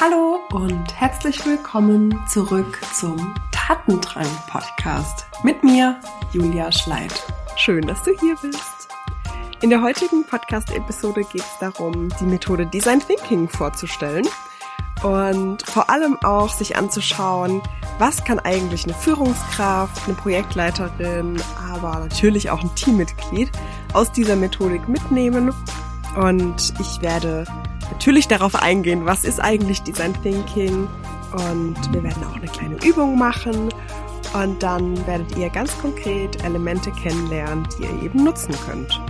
Hallo und herzlich willkommen zurück zum Tatendrang Podcast mit mir, Julia Schleid. Schön, dass du hier bist. In der heutigen Podcast-Episode geht es darum, die Methode Design Thinking vorzustellen und vor allem auch sich anzuschauen, was kann eigentlich eine Führungskraft, eine Projektleiterin, aber natürlich auch ein Teammitglied aus dieser Methodik mitnehmen. Und ich werde natürlich darauf eingehen, was ist eigentlich Design Thinking und wir werden auch eine kleine Übung machen und dann werdet ihr ganz konkret Elemente kennenlernen, die ihr eben nutzen könnt.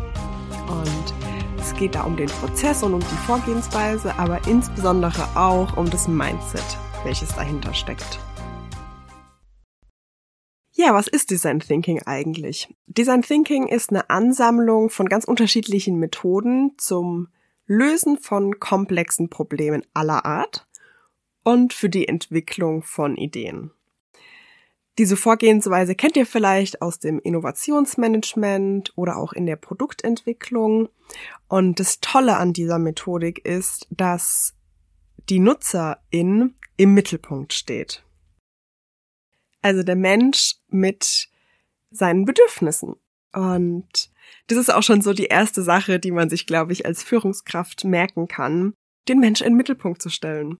Und es geht da um den Prozess und um die Vorgehensweise, aber insbesondere auch um das Mindset, welches dahinter steckt. Ja, was ist Design Thinking eigentlich? Design Thinking ist eine Ansammlung von ganz unterschiedlichen Methoden zum Lösen von komplexen Problemen aller Art und für die Entwicklung von Ideen. Diese Vorgehensweise kennt ihr vielleicht aus dem Innovationsmanagement oder auch in der Produktentwicklung. Und das Tolle an dieser Methodik ist, dass die Nutzerin im Mittelpunkt steht. Also der Mensch mit seinen Bedürfnissen. Und das ist auch schon so die erste Sache, die man sich, glaube ich, als Führungskraft merken kann, den Mensch in den Mittelpunkt zu stellen.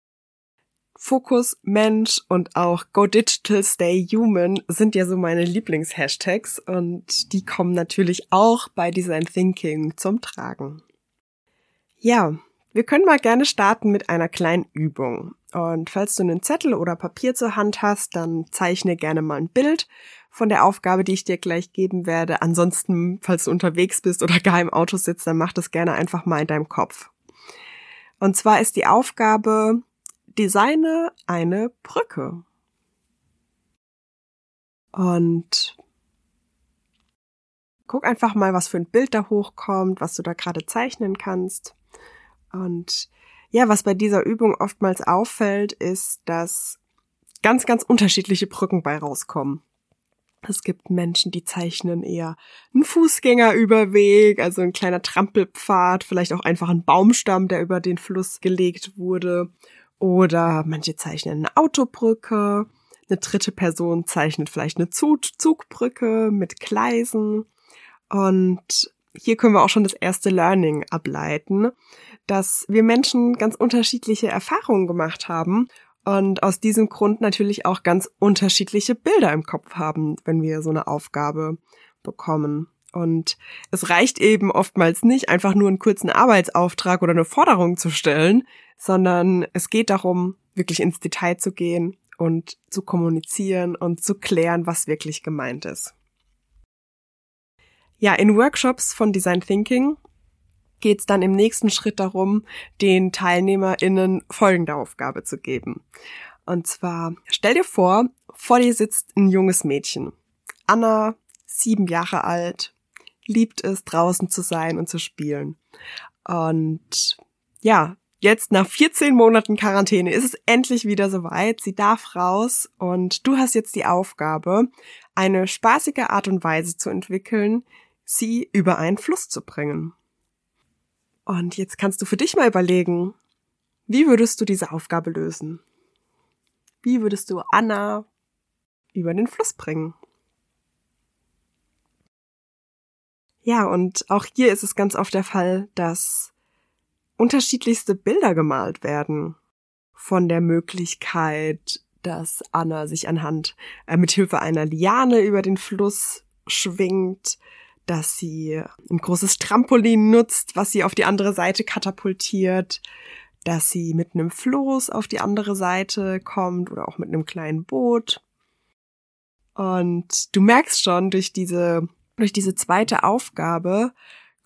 Fokus Mensch und auch Go Digital Stay Human sind ja so meine Lieblingshashtags und die kommen natürlich auch bei Design Thinking zum Tragen. Ja, wir können mal gerne starten mit einer kleinen Übung. Und falls du einen Zettel oder Papier zur Hand hast, dann zeichne gerne mal ein Bild von der Aufgabe, die ich dir gleich geben werde. Ansonsten, falls du unterwegs bist oder gar im Auto sitzt, dann mach das gerne einfach mal in deinem Kopf. Und zwar ist die Aufgabe, designe eine Brücke. Und guck einfach mal, was für ein Bild da hochkommt, was du da gerade zeichnen kannst. Und ja, was bei dieser Übung oftmals auffällt, ist, dass ganz, ganz unterschiedliche Brücken bei rauskommen. Es gibt Menschen, die zeichnen eher einen Fußgängerüberweg, also ein kleiner Trampelpfad, vielleicht auch einfach ein Baumstamm, der über den Fluss gelegt wurde. Oder manche zeichnen eine Autobrücke. Eine dritte Person zeichnet vielleicht eine Zugbrücke mit Gleisen. Und hier können wir auch schon das erste Learning ableiten, dass wir Menschen ganz unterschiedliche Erfahrungen gemacht haben und aus diesem Grund natürlich auch ganz unterschiedliche Bilder im Kopf haben, wenn wir so eine Aufgabe bekommen. Und es reicht eben oftmals nicht, einfach nur einen kurzen Arbeitsauftrag oder eine Forderung zu stellen, sondern es geht darum, wirklich ins Detail zu gehen und zu kommunizieren und zu klären, was wirklich gemeint ist. Ja, in Workshops von Design Thinking geht es dann im nächsten Schritt darum, den TeilnehmerInnen folgende Aufgabe zu geben. Und zwar, stell dir vor, vor dir sitzt ein junges Mädchen. Anna, sieben Jahre alt, liebt es, draußen zu sein und zu spielen. Und ja, jetzt nach 14 Monaten Quarantäne ist es endlich wieder soweit. Sie darf raus und du hast jetzt die Aufgabe, eine spaßige Art und Weise zu entwickeln, sie über einen Fluss zu bringen. Und jetzt kannst du für dich mal überlegen, wie würdest du diese Aufgabe lösen? Wie würdest du Anna über den Fluss bringen? Ja, und auch hier ist es ganz oft der Fall, dass unterschiedlichste Bilder gemalt werden von der Möglichkeit, dass Anna sich anhand äh, mit Hilfe einer Liane über den Fluss schwingt, dass sie ein großes Trampolin nutzt, was sie auf die andere Seite katapultiert, dass sie mit einem Floß auf die andere Seite kommt oder auch mit einem kleinen Boot. Und du merkst schon durch diese, durch diese zweite Aufgabe,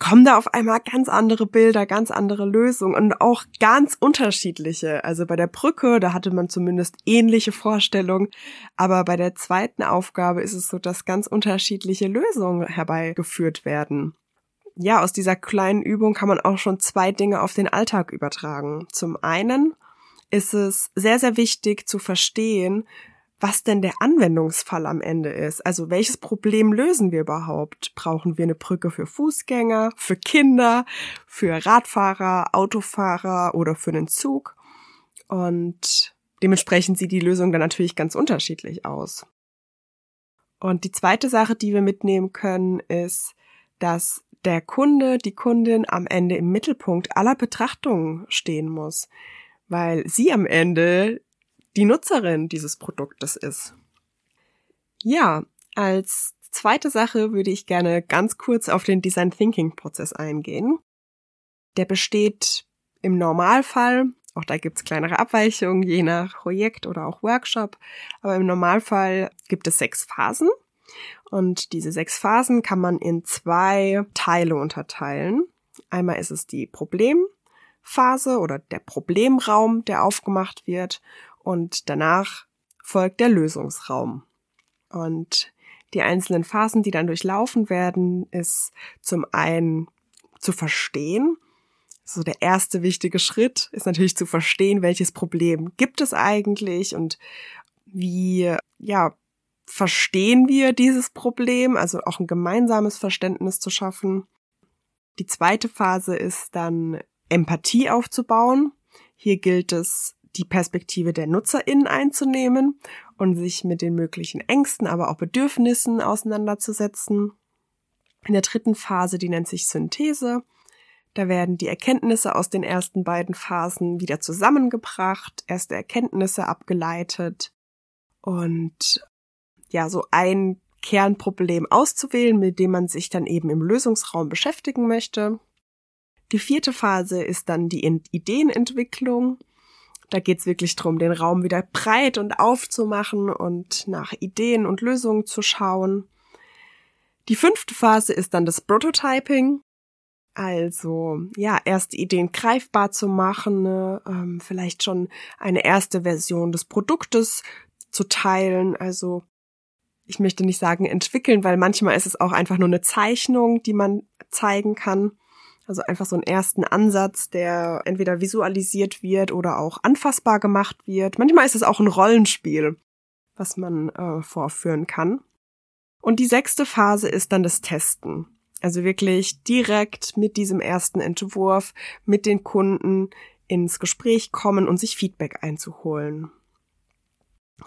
kommen da auf einmal ganz andere Bilder, ganz andere Lösungen und auch ganz unterschiedliche. Also bei der Brücke, da hatte man zumindest ähnliche Vorstellungen, aber bei der zweiten Aufgabe ist es so, dass ganz unterschiedliche Lösungen herbeigeführt werden. Ja, aus dieser kleinen Übung kann man auch schon zwei Dinge auf den Alltag übertragen. Zum einen ist es sehr, sehr wichtig zu verstehen, was denn der Anwendungsfall am Ende ist. Also welches Problem lösen wir überhaupt? Brauchen wir eine Brücke für Fußgänger, für Kinder, für Radfahrer, Autofahrer oder für einen Zug? Und dementsprechend sieht die Lösung dann natürlich ganz unterschiedlich aus. Und die zweite Sache, die wir mitnehmen können, ist, dass der Kunde, die Kundin am Ende im Mittelpunkt aller Betrachtungen stehen muss, weil sie am Ende die Nutzerin dieses Produktes ist. Ja, als zweite Sache würde ich gerne ganz kurz auf den Design Thinking Prozess eingehen. Der besteht im Normalfall, auch da gibt's kleinere Abweichungen, je nach Projekt oder auch Workshop, aber im Normalfall gibt es sechs Phasen. Und diese sechs Phasen kann man in zwei Teile unterteilen. Einmal ist es die Problemphase oder der Problemraum, der aufgemacht wird. Und danach folgt der Lösungsraum. Und die einzelnen Phasen, die dann durchlaufen werden, ist zum einen zu verstehen. So der erste wichtige Schritt ist natürlich zu verstehen, welches Problem gibt es eigentlich und wie, ja, verstehen wir dieses Problem, also auch ein gemeinsames Verständnis zu schaffen. Die zweite Phase ist dann Empathie aufzubauen. Hier gilt es, die Perspektive der NutzerInnen einzunehmen und sich mit den möglichen Ängsten, aber auch Bedürfnissen auseinanderzusetzen. In der dritten Phase, die nennt sich Synthese, da werden die Erkenntnisse aus den ersten beiden Phasen wieder zusammengebracht, erste Erkenntnisse abgeleitet und ja, so ein Kernproblem auszuwählen, mit dem man sich dann eben im Lösungsraum beschäftigen möchte. Die vierte Phase ist dann die Ideenentwicklung. Da geht's wirklich drum, den Raum wieder breit und aufzumachen und nach Ideen und Lösungen zu schauen. Die fünfte Phase ist dann das Prototyping. Also, ja, erste Ideen greifbar zu machen, ne? ähm, vielleicht schon eine erste Version des Produktes zu teilen. Also, ich möchte nicht sagen entwickeln, weil manchmal ist es auch einfach nur eine Zeichnung, die man zeigen kann. Also einfach so einen ersten Ansatz, der entweder visualisiert wird oder auch anfassbar gemacht wird. Manchmal ist es auch ein Rollenspiel, was man äh, vorführen kann. Und die sechste Phase ist dann das Testen. Also wirklich direkt mit diesem ersten Entwurf mit den Kunden ins Gespräch kommen und sich Feedback einzuholen.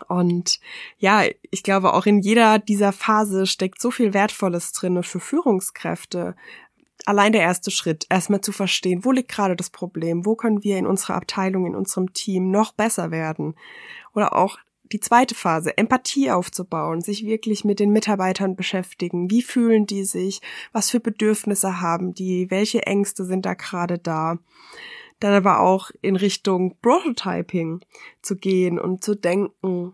Und ja, ich glaube, auch in jeder dieser Phase steckt so viel Wertvolles drinne für Führungskräfte, allein der erste Schritt, erstmal zu verstehen, wo liegt gerade das Problem, wo können wir in unserer Abteilung, in unserem Team noch besser werden. Oder auch die zweite Phase, Empathie aufzubauen, sich wirklich mit den Mitarbeitern beschäftigen. Wie fühlen die sich? Was für Bedürfnisse haben die? Welche Ängste sind da gerade da? Dann aber auch in Richtung Prototyping zu gehen und zu denken,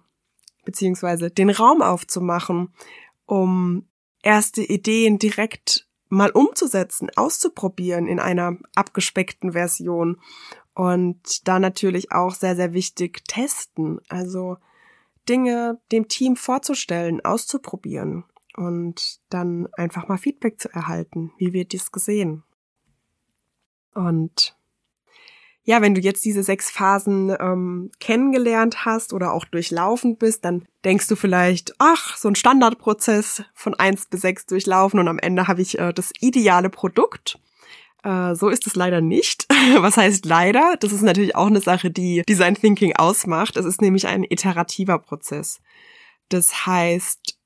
beziehungsweise den Raum aufzumachen, um erste Ideen direkt mal umzusetzen, auszuprobieren in einer abgespeckten Version. Und da natürlich auch sehr, sehr wichtig testen. Also Dinge dem Team vorzustellen, auszuprobieren und dann einfach mal Feedback zu erhalten. Wie wird dies gesehen? Und ja, wenn du jetzt diese sechs Phasen ähm, kennengelernt hast oder auch durchlaufen bist, dann denkst du vielleicht, ach, so ein Standardprozess von eins bis sechs durchlaufen und am Ende habe ich äh, das ideale Produkt. Äh, so ist es leider nicht. Was heißt leider? Das ist natürlich auch eine Sache, die Design Thinking ausmacht. Es ist nämlich ein iterativer Prozess. Das heißt,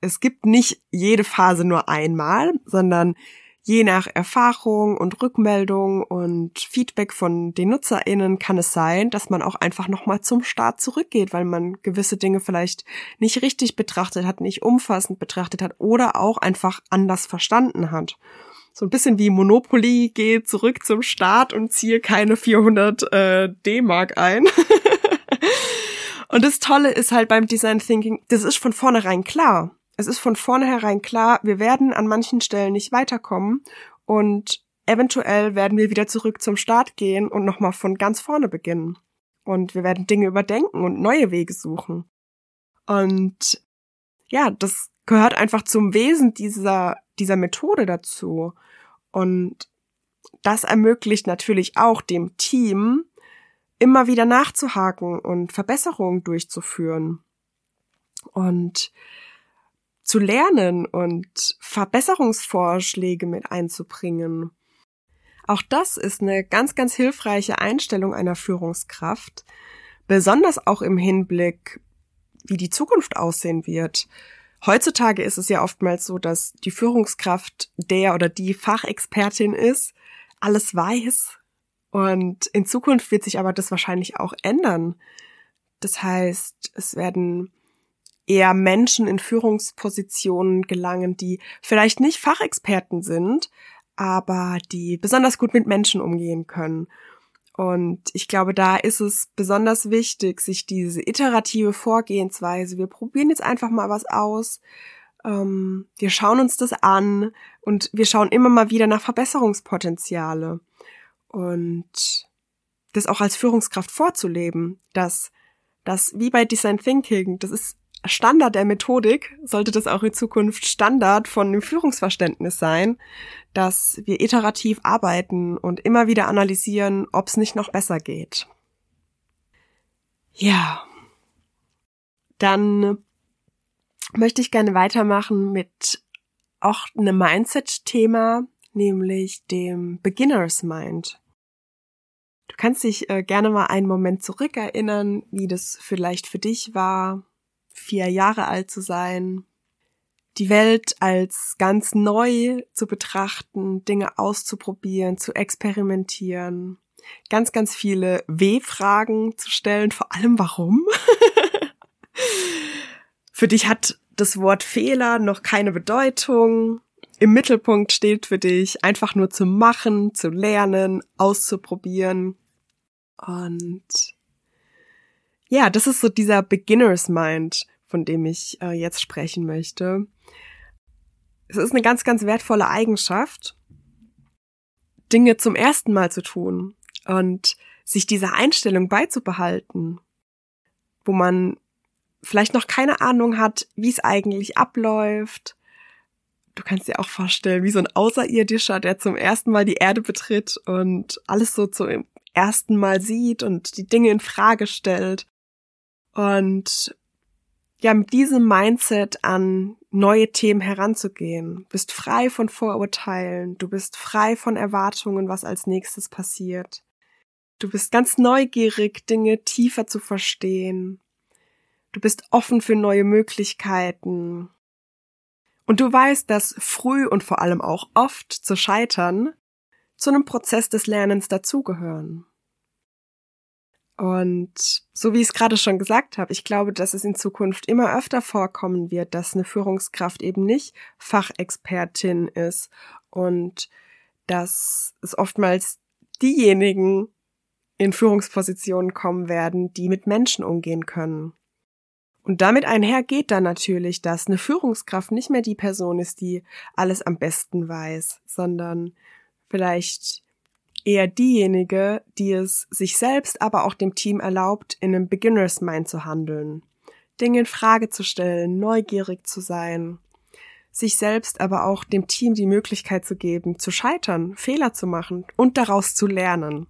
es gibt nicht jede Phase nur einmal, sondern Je nach Erfahrung und Rückmeldung und Feedback von den NutzerInnen kann es sein, dass man auch einfach nochmal zum Start zurückgeht, weil man gewisse Dinge vielleicht nicht richtig betrachtet hat, nicht umfassend betrachtet hat oder auch einfach anders verstanden hat. So ein bisschen wie Monopoly, gehe zurück zum Start und ziehe keine 400 äh, D-Mark ein. und das Tolle ist halt beim Design Thinking, das ist von vornherein klar es ist von vornherein klar, wir werden an manchen Stellen nicht weiterkommen und eventuell werden wir wieder zurück zum Start gehen und nochmal von ganz vorne beginnen. Und wir werden Dinge überdenken und neue Wege suchen. Und ja, das gehört einfach zum Wesen dieser, dieser Methode dazu. Und das ermöglicht natürlich auch dem Team, immer wieder nachzuhaken und Verbesserungen durchzuführen. Und zu lernen und Verbesserungsvorschläge mit einzubringen. Auch das ist eine ganz, ganz hilfreiche Einstellung einer Führungskraft, besonders auch im Hinblick, wie die Zukunft aussehen wird. Heutzutage ist es ja oftmals so, dass die Führungskraft der oder die Fachexpertin ist, alles weiß. Und in Zukunft wird sich aber das wahrscheinlich auch ändern. Das heißt, es werden eher Menschen in Führungspositionen gelangen, die vielleicht nicht Fachexperten sind, aber die besonders gut mit Menschen umgehen können. Und ich glaube, da ist es besonders wichtig, sich diese iterative Vorgehensweise, wir probieren jetzt einfach mal was aus, ähm, wir schauen uns das an und wir schauen immer mal wieder nach Verbesserungspotenziale. Und das auch als Führungskraft vorzuleben, dass das wie bei Design Thinking, das ist Standard der Methodik sollte das auch in Zukunft Standard von dem Führungsverständnis sein, dass wir iterativ arbeiten und immer wieder analysieren, ob es nicht noch besser geht. Ja. Dann möchte ich gerne weitermachen mit auch einem Mindset-Thema, nämlich dem Beginners Mind. Du kannst dich äh, gerne mal einen Moment zurückerinnern, wie das vielleicht für dich war, vier Jahre alt zu sein, die Welt als ganz neu zu betrachten, Dinge auszuprobieren, zu experimentieren, ganz, ganz viele W-Fragen zu stellen, vor allem warum. für dich hat das Wort Fehler noch keine Bedeutung. Im Mittelpunkt steht für dich einfach nur zu machen, zu lernen, auszuprobieren. Und ja, das ist so dieser Beginner's Mind, von dem ich äh, jetzt sprechen möchte. Es ist eine ganz, ganz wertvolle Eigenschaft, Dinge zum ersten Mal zu tun und sich dieser Einstellung beizubehalten, wo man vielleicht noch keine Ahnung hat, wie es eigentlich abläuft. Du kannst dir auch vorstellen, wie so ein Außerirdischer, der zum ersten Mal die Erde betritt und alles so zum ersten Mal sieht und die Dinge in Frage stellt. Und ja, mit diesem Mindset an neue Themen heranzugehen. Du bist frei von Vorurteilen, du bist frei von Erwartungen, was als nächstes passiert. Du bist ganz neugierig, Dinge tiefer zu verstehen. Du bist offen für neue Möglichkeiten. Und du weißt, dass früh und vor allem auch oft zu scheitern zu einem Prozess des Lernens dazugehören. Und so wie ich es gerade schon gesagt habe, ich glaube, dass es in Zukunft immer öfter vorkommen wird, dass eine Führungskraft eben nicht Fachexpertin ist und dass es oftmals diejenigen in Führungspositionen kommen werden, die mit Menschen umgehen können. Und damit einher geht dann natürlich, dass eine Führungskraft nicht mehr die Person ist, die alles am besten weiß, sondern vielleicht eher diejenige, die es sich selbst, aber auch dem Team erlaubt, in einem Beginners Mind zu handeln, Dinge in Frage zu stellen, neugierig zu sein, sich selbst, aber auch dem Team die Möglichkeit zu geben, zu scheitern, Fehler zu machen und daraus zu lernen.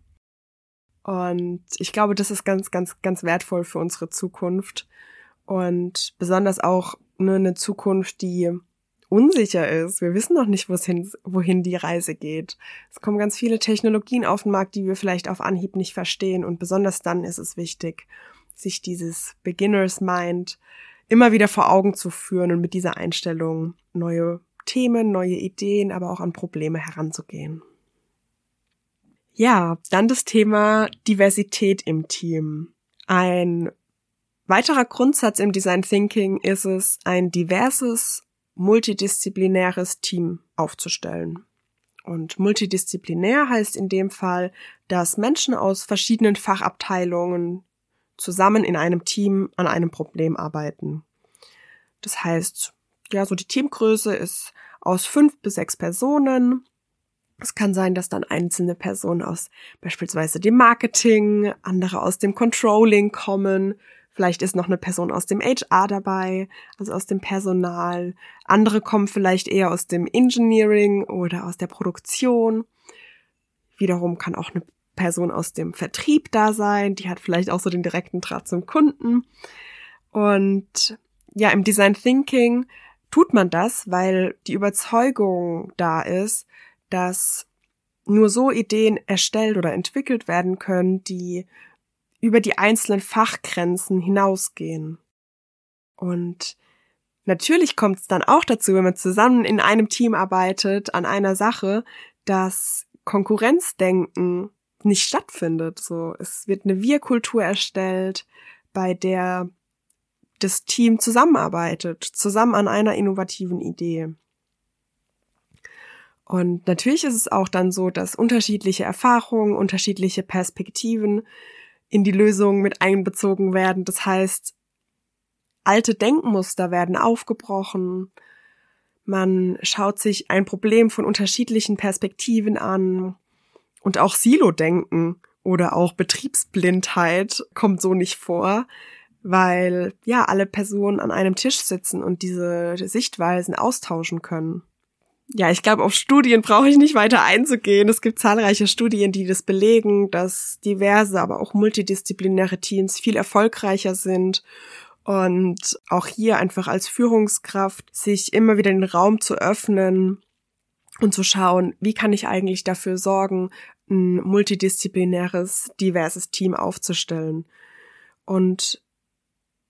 Und ich glaube, das ist ganz, ganz, ganz wertvoll für unsere Zukunft. Und besonders auch nur eine Zukunft, die unsicher ist. Wir wissen noch nicht, wohin, die Reise geht. Es kommen ganz viele Technologien auf den Markt, die wir vielleicht auf Anhieb nicht verstehen. Und besonders dann ist es wichtig, sich dieses Beginners Mind immer wieder vor Augen zu führen und mit dieser Einstellung neue Themen, neue Ideen, aber auch an Probleme heranzugehen. Ja, dann das Thema Diversität im Team. Ein weiterer Grundsatz im Design Thinking ist es, ein diverses multidisziplinäres Team aufzustellen. Und multidisziplinär heißt in dem Fall, dass Menschen aus verschiedenen Fachabteilungen zusammen in einem Team an einem Problem arbeiten. Das heißt, ja, so die Teamgröße ist aus fünf bis sechs Personen. Es kann sein, dass dann einzelne Personen aus beispielsweise dem Marketing, andere aus dem Controlling kommen, Vielleicht ist noch eine Person aus dem HR dabei, also aus dem Personal. Andere kommen vielleicht eher aus dem Engineering oder aus der Produktion. Wiederum kann auch eine Person aus dem Vertrieb da sein, die hat vielleicht auch so den direkten Draht zum Kunden. Und ja, im Design Thinking tut man das, weil die Überzeugung da ist, dass nur so Ideen erstellt oder entwickelt werden können, die über die einzelnen Fachgrenzen hinausgehen. Und natürlich kommt es dann auch dazu, wenn man zusammen in einem Team arbeitet an einer Sache, dass Konkurrenzdenken nicht stattfindet. So, es wird eine Wir-Kultur erstellt, bei der das Team zusammenarbeitet, zusammen an einer innovativen Idee. Und natürlich ist es auch dann so, dass unterschiedliche Erfahrungen, unterschiedliche Perspektiven in die Lösung mit einbezogen werden. Das heißt, alte Denkmuster werden aufgebrochen. Man schaut sich ein Problem von unterschiedlichen Perspektiven an. Und auch Silo-Denken oder auch Betriebsblindheit kommt so nicht vor, weil ja alle Personen an einem Tisch sitzen und diese Sichtweisen austauschen können. Ja, ich glaube, auf Studien brauche ich nicht weiter einzugehen. Es gibt zahlreiche Studien, die das belegen, dass diverse, aber auch multidisziplinäre Teams viel erfolgreicher sind und auch hier einfach als Führungskraft sich immer wieder den Raum zu öffnen und zu schauen, wie kann ich eigentlich dafür sorgen, ein multidisziplinäres, diverses Team aufzustellen. Und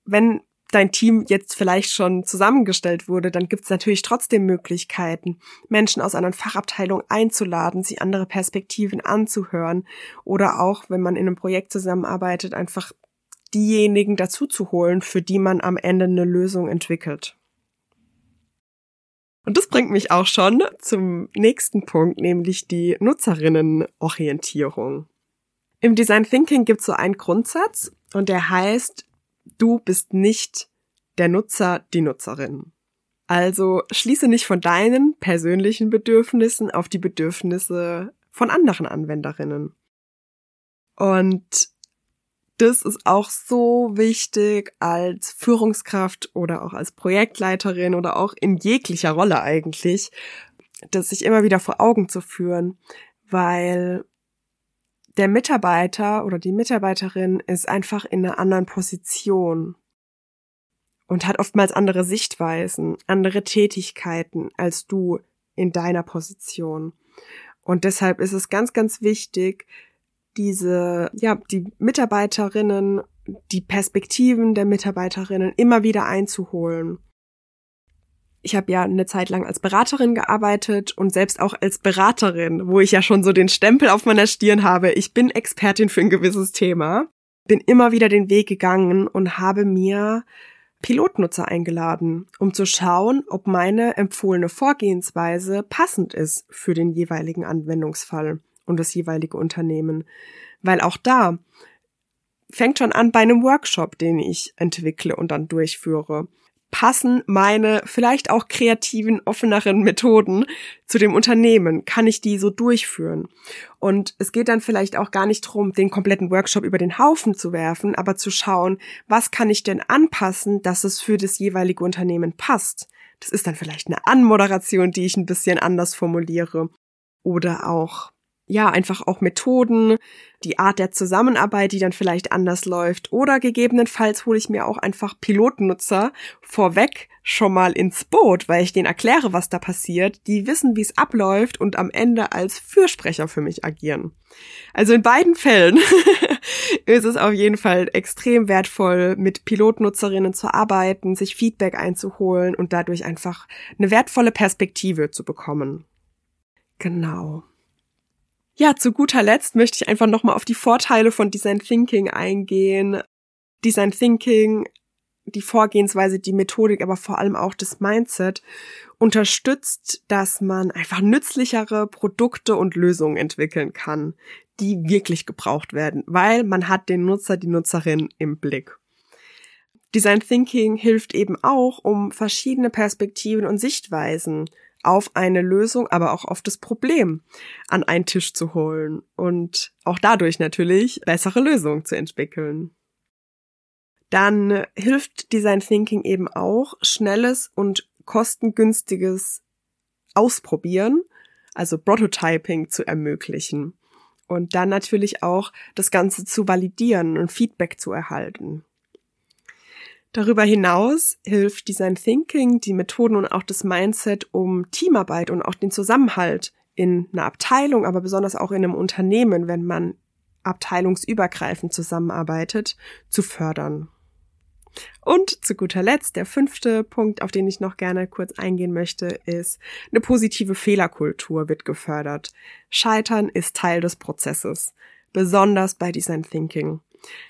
wenn dein Team jetzt vielleicht schon zusammengestellt wurde, dann gibt es natürlich trotzdem Möglichkeiten, Menschen aus einer Fachabteilung einzuladen, sie andere Perspektiven anzuhören oder auch, wenn man in einem Projekt zusammenarbeitet, einfach diejenigen dazu zu holen, für die man am Ende eine Lösung entwickelt. Und das bringt mich auch schon zum nächsten Punkt, nämlich die Nutzerinnenorientierung. Im Design Thinking gibt es so einen Grundsatz und der heißt, du bist nicht der Nutzer, die Nutzerin. Also schließe nicht von deinen persönlichen Bedürfnissen auf die Bedürfnisse von anderen Anwenderinnen. Und das ist auch so wichtig als Führungskraft oder auch als Projektleiterin oder auch in jeglicher Rolle eigentlich, das sich immer wieder vor Augen zu führen, weil der Mitarbeiter oder die Mitarbeiterin ist einfach in einer anderen Position und hat oftmals andere Sichtweisen, andere Tätigkeiten als du in deiner Position. Und deshalb ist es ganz, ganz wichtig, diese, ja, die Mitarbeiterinnen, die Perspektiven der Mitarbeiterinnen immer wieder einzuholen. Ich habe ja eine Zeit lang als Beraterin gearbeitet und selbst auch als Beraterin, wo ich ja schon so den Stempel auf meiner Stirn habe, ich bin Expertin für ein gewisses Thema, bin immer wieder den Weg gegangen und habe mir Pilotnutzer eingeladen, um zu schauen, ob meine empfohlene Vorgehensweise passend ist für den jeweiligen Anwendungsfall und das jeweilige Unternehmen. Weil auch da fängt schon an bei einem Workshop, den ich entwickle und dann durchführe. Passen meine vielleicht auch kreativen, offeneren Methoden zu dem Unternehmen? Kann ich die so durchführen? Und es geht dann vielleicht auch gar nicht darum, den kompletten Workshop über den Haufen zu werfen, aber zu schauen, was kann ich denn anpassen, dass es für das jeweilige Unternehmen passt? Das ist dann vielleicht eine Anmoderation, die ich ein bisschen anders formuliere. Oder auch ja, einfach auch Methoden, die Art der Zusammenarbeit, die dann vielleicht anders läuft. Oder gegebenenfalls hole ich mir auch einfach Pilotnutzer vorweg schon mal ins Boot, weil ich denen erkläre, was da passiert. Die wissen, wie es abläuft und am Ende als Fürsprecher für mich agieren. Also in beiden Fällen ist es auf jeden Fall extrem wertvoll, mit Pilotnutzerinnen zu arbeiten, sich Feedback einzuholen und dadurch einfach eine wertvolle Perspektive zu bekommen. Genau. Ja, zu guter Letzt möchte ich einfach nochmal auf die Vorteile von Design Thinking eingehen. Design Thinking, die Vorgehensweise, die Methodik, aber vor allem auch das Mindset unterstützt, dass man einfach nützlichere Produkte und Lösungen entwickeln kann, die wirklich gebraucht werden, weil man hat den Nutzer, die Nutzerin im Blick. Design Thinking hilft eben auch, um verschiedene Perspektiven und Sichtweisen auf eine Lösung, aber auch auf das Problem an einen Tisch zu holen und auch dadurch natürlich bessere Lösungen zu entwickeln. Dann hilft Design Thinking eben auch, schnelles und kostengünstiges Ausprobieren, also Prototyping zu ermöglichen und dann natürlich auch das Ganze zu validieren und Feedback zu erhalten. Darüber hinaus hilft Design Thinking, die Methoden und auch das Mindset, um Teamarbeit und auch den Zusammenhalt in einer Abteilung, aber besonders auch in einem Unternehmen, wenn man abteilungsübergreifend zusammenarbeitet, zu fördern. Und zu guter Letzt, der fünfte Punkt, auf den ich noch gerne kurz eingehen möchte, ist, eine positive Fehlerkultur wird gefördert. Scheitern ist Teil des Prozesses, besonders bei Design Thinking.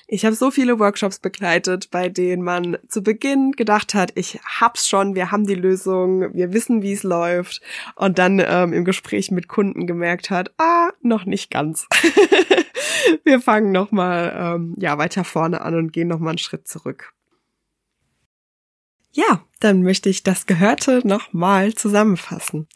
Ich habe so viele Workshops begleitet, bei denen man zu Beginn gedacht hat, ich hab's schon, wir haben die Lösung, wir wissen, wie es läuft, und dann ähm, im Gespräch mit Kunden gemerkt hat, ah, noch nicht ganz. wir fangen noch mal ähm, ja weiter vorne an und gehen noch mal einen Schritt zurück. Ja, dann möchte ich das Gehörte nochmal zusammenfassen.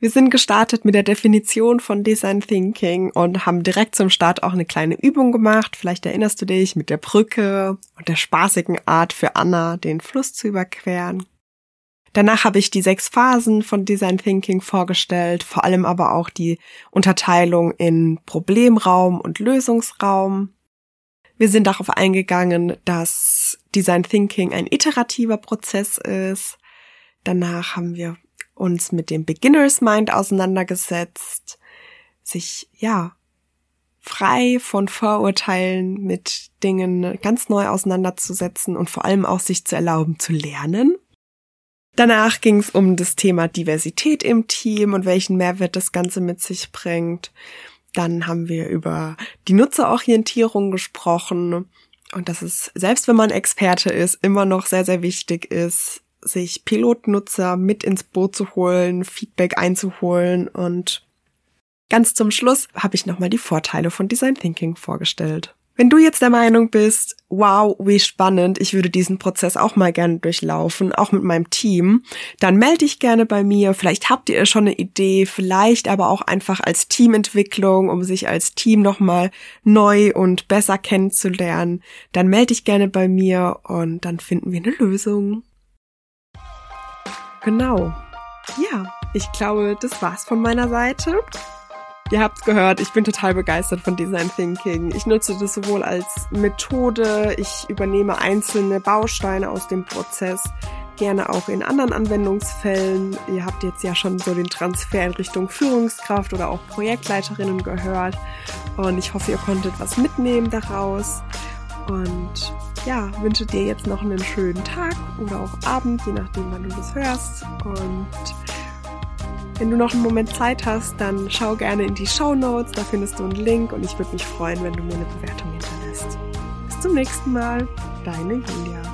Wir sind gestartet mit der Definition von Design Thinking und haben direkt zum Start auch eine kleine Übung gemacht. Vielleicht erinnerst du dich mit der Brücke und der spaßigen Art für Anna, den Fluss zu überqueren. Danach habe ich die sechs Phasen von Design Thinking vorgestellt, vor allem aber auch die Unterteilung in Problemraum und Lösungsraum. Wir sind darauf eingegangen, dass Design Thinking ein iterativer Prozess ist. Danach haben wir uns mit dem Beginner's Mind auseinandergesetzt, sich, ja, frei von Vorurteilen mit Dingen ganz neu auseinanderzusetzen und vor allem auch sich zu erlauben zu lernen. Danach ging es um das Thema Diversität im Team und welchen Mehrwert das Ganze mit sich bringt. Dann haben wir über die Nutzerorientierung gesprochen und dass es, selbst wenn man Experte ist, immer noch sehr, sehr wichtig ist, sich Pilotnutzer mit ins Boot zu holen, Feedback einzuholen und ganz zum Schluss habe ich nochmal die Vorteile von Design Thinking vorgestellt. Wenn du jetzt der Meinung bist, wow, wie spannend, ich würde diesen Prozess auch mal gerne durchlaufen, auch mit meinem Team, dann melde dich gerne bei mir. Vielleicht habt ihr schon eine Idee, vielleicht aber auch einfach als Teamentwicklung, um sich als Team nochmal neu und besser kennenzulernen. Dann melde dich gerne bei mir und dann finden wir eine Lösung. Genau. Ja, ich glaube, das war's von meiner Seite. Ihr habt's gehört, ich bin total begeistert von Design Thinking. Ich nutze das sowohl als Methode, ich übernehme einzelne Bausteine aus dem Prozess, gerne auch in anderen Anwendungsfällen. Ihr habt jetzt ja schon so den Transfer in Richtung Führungskraft oder auch Projektleiterinnen gehört. Und ich hoffe, ihr konntet was mitnehmen daraus. Und ja, wünsche dir jetzt noch einen schönen Tag oder auch Abend, je nachdem, wann du das hörst. Und wenn du noch einen Moment Zeit hast, dann schau gerne in die Show Notes, da findest du einen Link und ich würde mich freuen, wenn du mir eine Bewertung hinterlässt. Bis zum nächsten Mal, deine Julia.